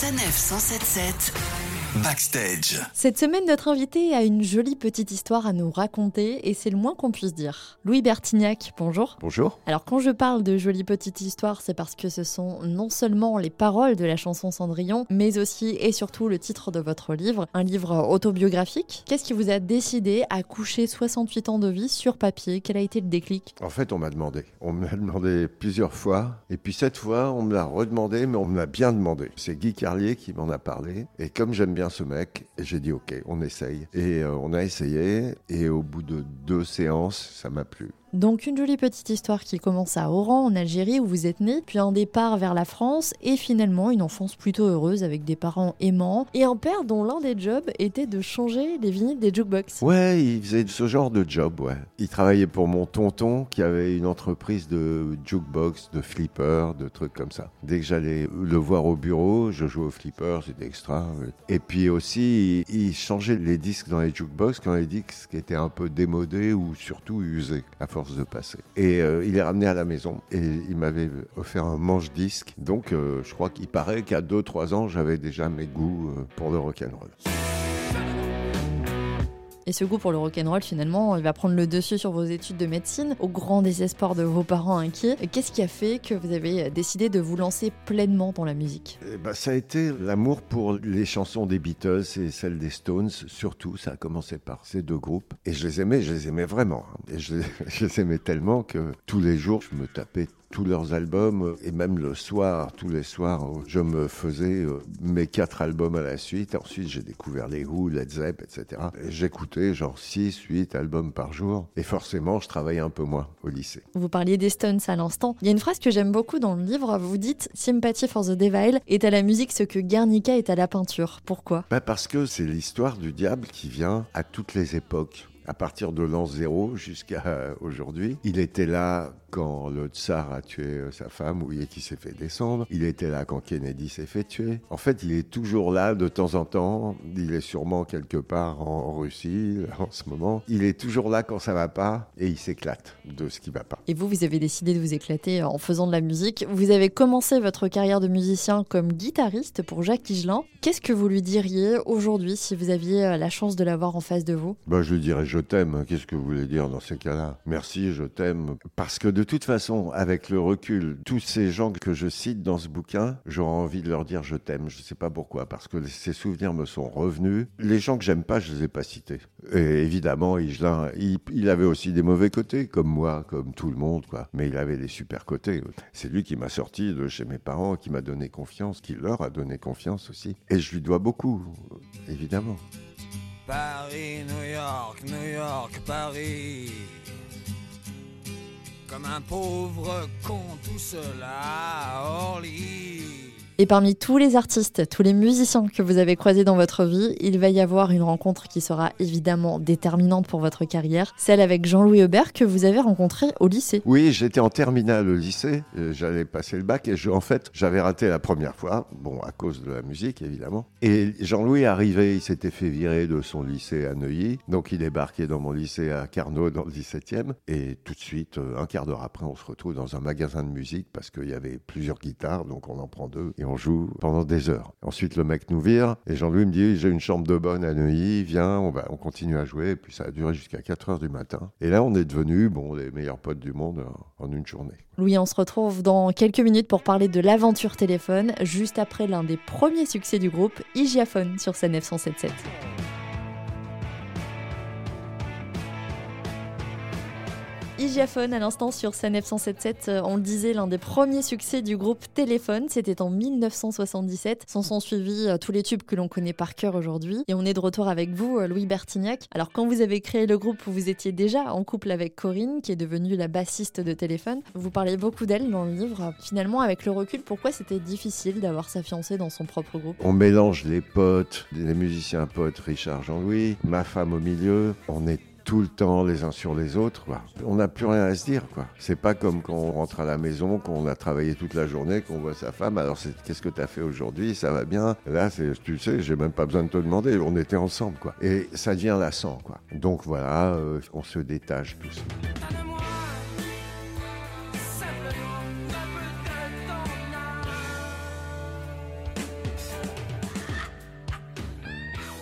Sanef 177 Backstage. Cette semaine, notre invité a une jolie petite histoire à nous raconter et c'est le moins qu'on puisse dire. Louis Bertignac, bonjour. Bonjour. Alors quand je parle de jolie petite histoire, c'est parce que ce sont non seulement les paroles de la chanson Cendrillon, mais aussi et surtout le titre de votre livre, un livre autobiographique. Qu'est-ce qui vous a décidé à coucher 68 ans de vie sur papier? Quel a été le déclic? En fait, on m'a demandé. On m'a demandé plusieurs fois. Et puis cette fois, on me l'a redemandé, mais on me l'a bien demandé. C'est Guy Carlier qui m'en a parlé. Et comme j'aime bien ce mec, j'ai dit OK, on essaye. Et euh, on a essayé. Et au bout de deux séances, ça m'a plu. Donc une jolie petite histoire qui commence à Oran en Algérie où vous êtes né, puis un départ vers la France et finalement une enfance plutôt heureuse avec des parents aimants et un père dont l'un des jobs était de changer les vinyles des jukebox. Ouais, il faisait ce genre de job, ouais. Il travaillait pour mon tonton qui avait une entreprise de jukebox, de flipper, de trucs comme ça. Dès que j'allais le voir au bureau, je jouais au flipper, c'était extra. Et puis aussi, il changeait les disques dans les jukebox quand les disques étaient un peu démodés ou surtout usés de passer. Et euh, il est ramené à la maison et il m'avait offert un manche-disque. Donc euh, je crois qu'il paraît qu'à 2-3 ans, j'avais déjà mes goûts euh, pour le rock'n'roll. Et ce goût pour le rock'n'roll, finalement, il va prendre le dessus sur vos études de médecine, au grand désespoir de vos parents inquiets. Qu'est-ce qui a fait que vous avez décidé de vous lancer pleinement dans la musique? Eh ben, Ça a été l'amour pour les chansons des Beatles et celles des Stones, surtout. Ça a commencé par ces deux groupes. Et je les aimais, je les aimais vraiment. Hein. Et je les aimais tellement que tous les jours, je me tapais tous leurs albums et même le soir, tous les soirs, je me faisais euh, mes quatre albums à la suite. Ensuite, j'ai découvert les Who, Led Zepp, etc. J'écoutais genre 6, 8 albums par jour et forcément, je travaillais un peu moins au lycée. Vous parliez des Stones à l'instant. Il y a une phrase que j'aime beaucoup dans le livre. Vous dites Sympathy for the Devil est à la musique ce que Guernica est à la peinture. Pourquoi? Bah Parce que c'est l'histoire du diable qui vient à toutes les époques à partir de l'an zéro jusqu'à aujourd'hui. Il était là quand le tsar a tué euh, sa femme, ou qui s'est fait descendre. Il était là quand Kennedy s'est fait tuer. En fait, il est toujours là de temps en temps. Il est sûrement quelque part en Russie en ce moment. Il est toujours là quand ça va pas et il s'éclate de ce qui va pas. Et vous, vous avez décidé de vous éclater en faisant de la musique. Vous avez commencé votre carrière de musicien comme guitariste pour Jacques Higelin. Qu'est-ce que vous lui diriez aujourd'hui si vous aviez euh, la chance de l'avoir en face de vous? Bah, Je lui dirais je t'aime. Qu'est-ce que vous voulez dire dans ces cas-là? Merci, je t'aime. Parce que de toute façon, avec le recul, tous ces gens que je cite dans ce bouquin, j'aurais envie de leur dire je t'aime. Je ne sais pas pourquoi, parce que ces souvenirs me sont revenus. Les gens que j'aime pas, je les ai pas cités. Et évidemment, Higelin, il, avait aussi des mauvais côtés, comme moi, comme tout le monde, quoi. Mais il avait des super côtés. C'est lui qui m'a sorti de chez mes parents, qui m'a donné confiance, qui leur a donné confiance aussi. Et je lui dois beaucoup, évidemment. Paris, New York, New York, Paris comme un pauvre con tout seul à Orly. Et parmi tous les artistes, tous les musiciens que vous avez croisés dans votre vie, il va y avoir une rencontre qui sera évidemment déterminante pour votre carrière, celle avec Jean-Louis Aubert que vous avez rencontré au lycée. Oui, j'étais en terminale au lycée, euh, j'allais passer le bac et en fait, j'avais raté la première fois, bon, à cause de la musique évidemment. Et Jean-Louis arrivait, il s'était fait virer de son lycée à Neuilly, donc il débarquait dans mon lycée à Carnot dans le 17e et tout de suite, euh, un quart d'heure après, on se retrouve dans un magasin de musique parce qu'il y avait plusieurs guitares, donc on en prend deux joue pendant des heures. Ensuite, le mec nous vire et Jean-Louis me dit J'ai une chambre de bonne à Neuilly, viens, on, va, on continue à jouer. Et puis ça a duré jusqu'à 4 heures du matin. Et là, on est devenus bon, les meilleurs potes du monde en une journée. Louis, on se retrouve dans quelques minutes pour parler de l'aventure téléphone, juste après l'un des premiers succès du groupe, Igiaphone, sur sa 977. Igiaphone à l'instant sur sa 977, euh, on le disait, l'un des premiers succès du groupe Téléphone, c'était en 1977. S'en sont suivis euh, tous les tubes que l'on connaît par cœur aujourd'hui. Et on est de retour avec vous, euh, Louis Bertignac. Alors quand vous avez créé le groupe, vous étiez déjà en couple avec Corinne, qui est devenue la bassiste de Téléphone. Vous parlez beaucoup d'elle dans le livre. Finalement, avec le recul, pourquoi c'était difficile d'avoir sa fiancée dans son propre groupe? On mélange les potes, les musiciens potes, Richard Jean-Louis, ma femme au milieu. On est tout le temps les uns sur les autres. On n'a plus rien à se dire. quoi. C'est pas comme quand on rentre à la maison, qu'on a travaillé toute la journée, qu'on voit sa femme. Alors, qu'est-ce que tu as fait aujourd'hui? Ça va bien? Là, tu sais, j'ai même pas besoin de te demander. On était ensemble. quoi. Et ça devient lassant. quoi. Donc voilà, euh, on se détache tous.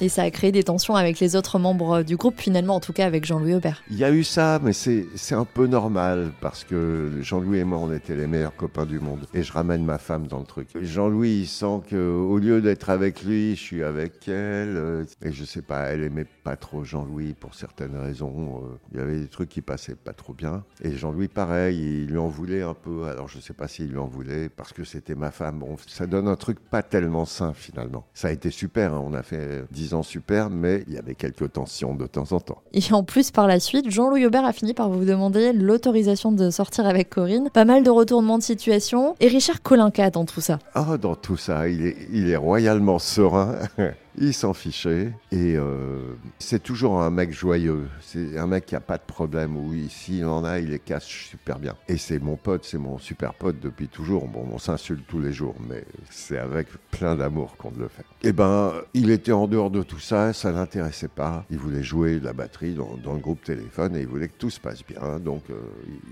Et ça a créé des tensions avec les autres membres du groupe, finalement, en tout cas avec Jean-Louis Aubert. Il y a eu ça, mais c'est un peu normal parce que Jean-Louis et moi, on était les meilleurs copains du monde. Et je ramène ma femme dans le truc. Jean-Louis, il sent qu'au lieu d'être avec lui, je suis avec elle. Euh, et je sais pas, elle aimait pas trop Jean-Louis pour certaines raisons. Euh, il y avait des trucs qui passaient pas trop bien. Et Jean-Louis, pareil, il lui en voulait un peu. Alors je sais pas s'il lui en voulait parce que c'était ma femme. Bon, ça donne un truc pas tellement sain finalement. Ça a été super, hein. on a fait 10 super, mais il y avait quelques tensions de temps en temps. Et en plus, par la suite, Jean-Louis Aubert a fini par vous demander l'autorisation de sortir avec Corinne. Pas mal de retournements de situation. Et Richard Colincat dans tout ça. Ah, dans tout ça, il est, il est royalement serein. Il s'en fichait et euh, c'est toujours un mec joyeux. C'est un mec qui a pas de problème. Oui, s'il en a, il les casse super bien. Et c'est mon pote, c'est mon super pote depuis toujours. Bon, on s'insulte tous les jours, mais c'est avec plein d'amour qu'on le fait. Eh ben, il était en dehors de tout ça, ça l'intéressait pas. Il voulait jouer de la batterie dans, le groupe téléphone et il voulait que tout se passe bien. Donc, euh,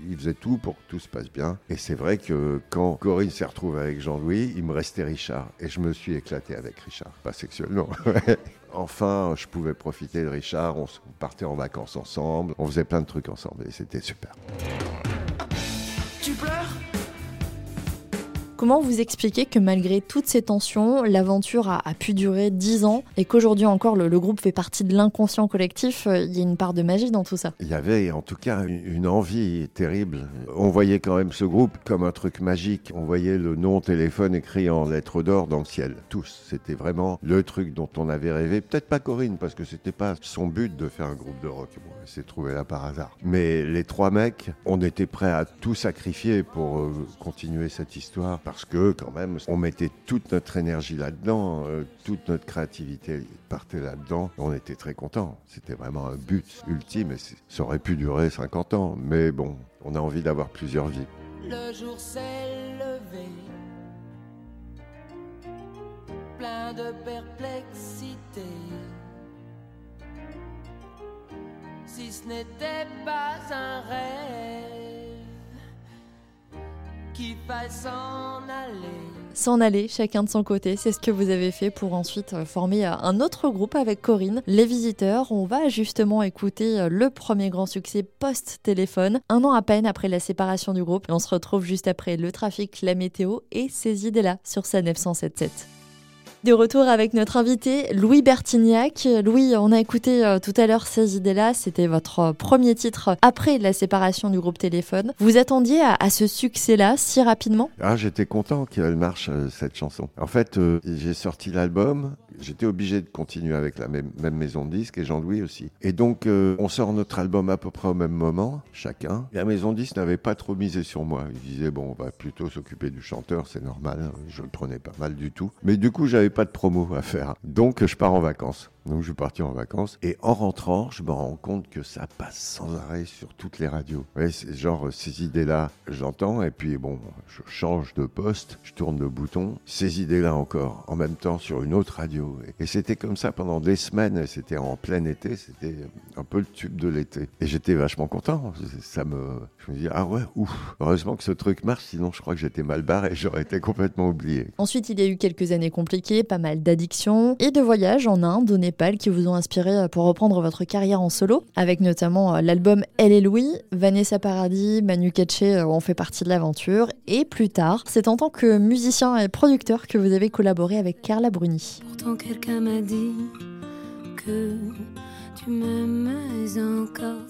il faisait tout pour que tout se passe bien. Et c'est vrai que quand Corinne s'est retrouvée avec Jean-Louis, il me restait Richard et je me suis éclaté avec Richard, pas sexuellement. enfin, je pouvais profiter de Richard, on partait en vacances ensemble, on faisait plein de trucs ensemble et c'était super. Tu pleures? Comment vous expliquez que malgré toutes ces tensions, l'aventure a, pu durer dix ans et qu'aujourd'hui encore le, groupe fait partie de l'inconscient collectif euh, Il y a une part de magie dans tout ça? Il y avait en tout cas une envie terrible. On voyait quand même ce groupe comme un truc magique. On voyait le nom téléphone écrit en lettres d'or dans le ciel. Tous. C'était vraiment le truc dont on avait rêvé. Peut-être pas Corinne parce que c'était pas son but de faire un groupe de rock. Bon, elle s'est trouvée là par hasard. Mais les trois mecs, on était prêts à tout sacrifier pour euh, continuer cette histoire parce que quand même, on mettait toute notre énergie là-dedans, euh, toute notre créativité partait là-dedans. On était très contents. C'était vraiment un but ultime et ça aurait pu durer 50 ans. Mais bon, on a envie d'avoir plusieurs vies. Le jour s'est levé, plein de perplexité. Si ce n'était pas un rêve s'en aller. Chacun de son côté, c'est ce que vous avez fait pour ensuite euh, former euh, un autre groupe avec Corinne, Les Visiteurs. On va justement écouter euh, le premier grand succès post-téléphone, un an à peine après la séparation du groupe. on se retrouve juste après le trafic, la météo et ces idées-là sur sa 977. De retour avec notre invité Louis Bertignac. Louis, on a écouté euh, tout à l'heure ces idées-là. C'était votre euh, premier titre après la séparation du groupe Téléphone. Vous attendiez à, ce succès-là si rapidement? Ah, j'étais content qu'elle marche euh, cette chanson. En fait, j'ai sorti l'album j'étais obligé de continuer avec la même, maison de disques et Jean-Louis aussi. Et donc, euh, on sort notre album à peu près au même moment, chacun. La maison de disques n'avait pas trop misé sur moi. Il disait, bon, on va plutôt s'occuper du chanteur, c'est normal. Je le prenais pas mal du tout. Mais du coup, j'avais pas de promo à faire. Donc, je pars en vacances. Donc je suis parti en vacances et en rentrant, je me rends compte que ça passe sans arrêt sur toutes les radios. Ouais, genre ces idées-là, j'entends et puis bon, je change de poste, je tourne le bouton, ces idées-là encore, en même temps sur une autre radio. Et, c'était comme ça pendant des semaines. C'était en plein été, c'était un peu le tube de l'été. Et j'étais vachement content. Ça me, je me dis ah ouais, ouf. Heureusement que ce truc marche, sinon je crois que j'étais mal barré, j'aurais été complètement oublié. Ensuite, il y a eu quelques années compliquées, pas mal d'addictions et de voyages en Inde, qui vous ont inspiré euh, pour reprendre votre carrière en solo, avec notamment euh, l'album Elle et Louis, Vanessa Paradis, Manu Katché euh, ont fait partie de l'aventure, et plus tard, c'est en tant que musicien et producteur que vous avez collaboré avec Carla Bruni. Pourtant quelqu'un m'a dit que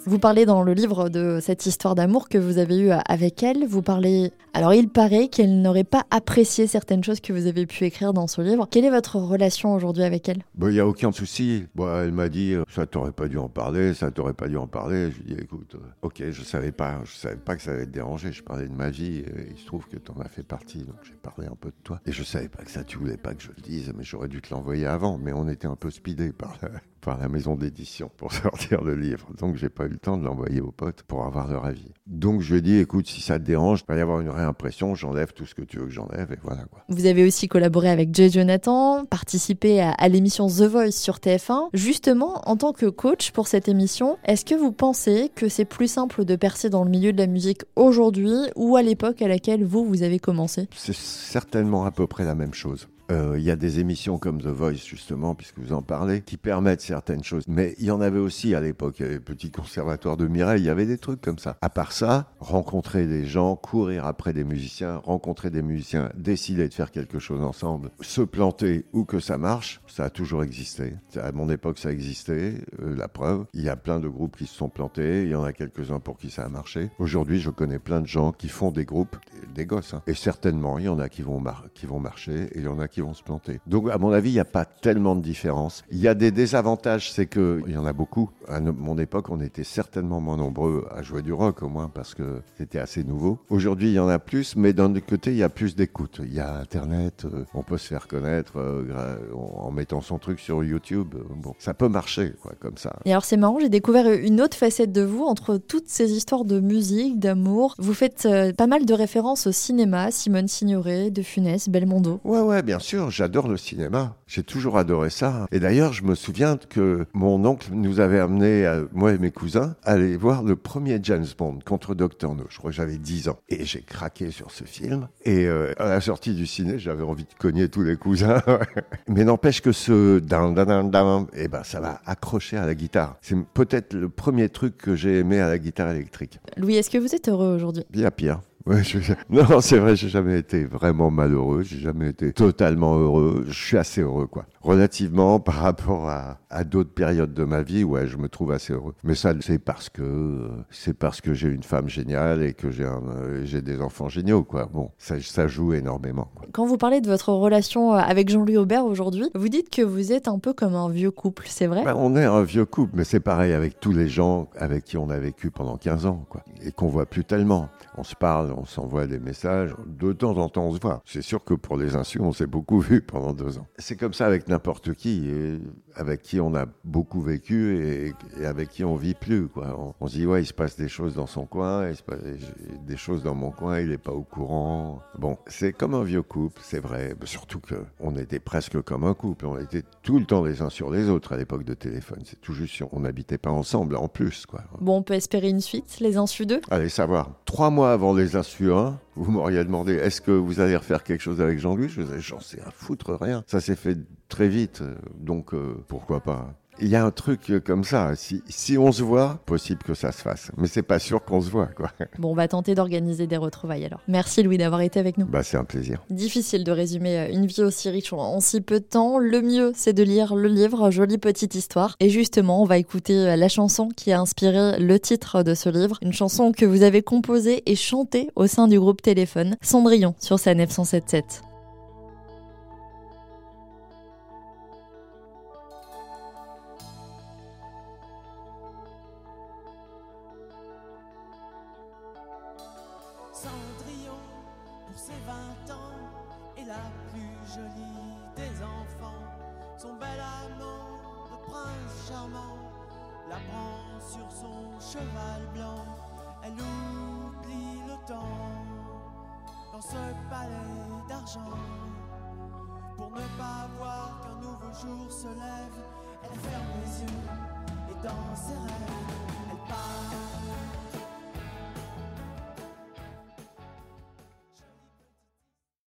vous parlez dans le livre de cette histoire d'amour que vous avez eue avec elle. Vous parlez. Alors, il paraît qu'elle n'aurait pas apprécié certaines choses que vous avez pu écrire dans ce livre. Quelle est votre relation aujourd'hui avec elle? Il n'y a aucun souci. elle m'a dit ça t'aurait pas dû en parler, ça t'aurait pas dû en parler. Je lui ai dit écoute, euh, ok, je savais pas, je savais pas que ça allait te déranger. Je parlais de ma vie. Et il se trouve que tu en as fait partie, donc j'ai parlé un peu de toi. Et je savais pas que ça, tu voulais pas que je le dise, mais j'aurais dû te l'envoyer avant. Mais on était un peu speedé par par la maison d'édition pour sortir le livre. Donc j'ai pas eu le temps de l'envoyer aux potes pour avoir leur avis. Donc je lui ai dit, écoute, si ça te dérange, il va y avoir une réimpression, j'enlève tout ce que tu veux que j'enlève et voilà quoi. Vous avez aussi collaboré avec Jay Jonathan, participé à, à l'émission The Voice sur TF1. Justement, en tant que coach pour cette émission, est-ce que vous pensez que c'est plus simple de percer dans le milieu de la musique aujourd'hui ou à l'époque à laquelle vous, vous avez commencé? C'est certainement à peu près la même chose. Euh, Il y a des émissions comme The Voice, justement, puisque vous en parlez, qui permettent certaines choses. Mais il y en avait aussi à l'époque. Il y avait petit conservatoire de Mireille, il y avait des trucs comme ça. À part ça, rencontrer des gens, courir après des musiciens, rencontrer des musiciens, décider de faire quelque chose ensemble, se planter ou que ça marche, ça a toujours existé. À mon époque, ça existait, euh, la preuve. Il y a plein de groupes qui se sont plantés, il y en a quelques-uns pour qui ça a marché. Aujourd'hui, je connais plein de gens qui font des groupes, des gosses. hein. Et certainement, il y en a qui vont, qui vont marcher et il y en a qui vont se planter. Donc, à mon avis, il n'y a pas tellement de différence. Il y a des désavantages, c'est que il y en a beaucoup. À mon époque, on était certainement moins nombreux à jouer du rock, au moins, parce que c'était assez nouveau. Aujourd'hui, il y en a plus, mais d'un autre côté, il y a plus d'écoute. Il y a Internet, euh, on peut se faire connaître euh, en mettant son truc sur YouTube. Bon, ça peut marcher, quoi, comme ça. Et alors c'est marrant, j'ai découvert une autre facette de vous entre toutes ces histoires de musique, d'amour. Vous faites euh, pas mal de références au cinéma, Simone Signoret, De Funès, Belmondo. Ouais, ouais, bien sûr, j'adore le cinéma. J'ai toujours adoré ça. Et d'ailleurs, je me souviens que mon oncle nous avait amené, à- moi et mes cousins, à aller voir le premier James Bond contre Dr. No. Je crois que j'avais 10 ans. Et j'ai craqué sur ce film. Et euh, à la sortie du ciné, j'avais envie de cogner tous les cousins. Mais n'empêche que ce dan dan dan eh ben, ça m'a accroché à la guitare. C'est peut-être le premier truc que j'ai aimé à la guitare électrique. Louis, est-ce que vous êtes heureux aujourd'hui? Bien pire. Ouais, je- Non, c'est vrai, j'ai jamais été vraiment malheureux, j'ai jamais été totalement heureux. Je suis assez heureux, quoi. Relativement par rapport à, à d'autres périodes de ma vie, ouais, je me trouve assez heureux. Mais ça, c'est parce que euh, c'est parce que j'ai une femme géniale et que j'ai euh, j'ai des enfants géniaux, quoi. Bon, ça, ça joue énormément. Quoi. Quand vous parlez de votre relation euh, avec Jean-Louis Aubert aujourd'hui, vous dites que vous êtes un peu comme un vieux couple, c'est vrai? Ben, on est un vieux couple, mais c'est pareil avec tous les gens avec qui on a vécu pendant 15 ans, quoi. Et qu'on voit plus tellement. On se parle, on s'envoie des messages. De temps en temps, on se voit. C'est sûr que pour les insus, on s'est beaucoup vu pendant deux ans. C'est comme ça avec n'importe qui, et avec qui on a beaucoup vécu et, et avec qui on vit plus, quoi. On, on se dit, ouais, il se passe des choses dans son coin, il se passe des choses dans mon coin, il est pas au courant. Bon, c'est comme un vieux couple, c'est vrai. Surtout que on était presque comme un couple. On était tout le temps les uns sur les autres à l'époque de téléphone. C'est tout juste, on n'habitait pas ensemble en plus, quoi. Bon, on peut espérer une suite, les Insus 2 Allez savoir. Trois mois avant les Insu 1, vous m'auriez demandé est-ce que vous allez refaire quelque chose avec Jean-Louis? Je vous ai dit, j'en sais à foutre rien. Ça s'est fait très vite, donc euh, pourquoi pas il y a un truc euh, comme ça. Si, si on se voit, possible que ça se fasse. Mais c'est pas sûr qu'on se voit, quoi. Bon, on va tenter d'organiser des retrouvailles alors. Merci Louis d'avoir été avec nous. Bah, c'est un plaisir. Difficile de résumer euh, une vie aussi riche en- en si peu de temps. Le mieux, c'est de lire le livre Jolie petite histoire. Et justement, on va écouter la chanson qui a inspiré le titre de ce livre. Une chanson que vous avez composée et chantée au sein du groupe Téléphone. Cendrillon sur sa 977. La prend sur son cheval blanc. Elle oublie le temps dans ce palais d'argent. Pour ne pas voir qu'un nouveau jour se lève, elle ferme les yeux et dans ses rêves, elle part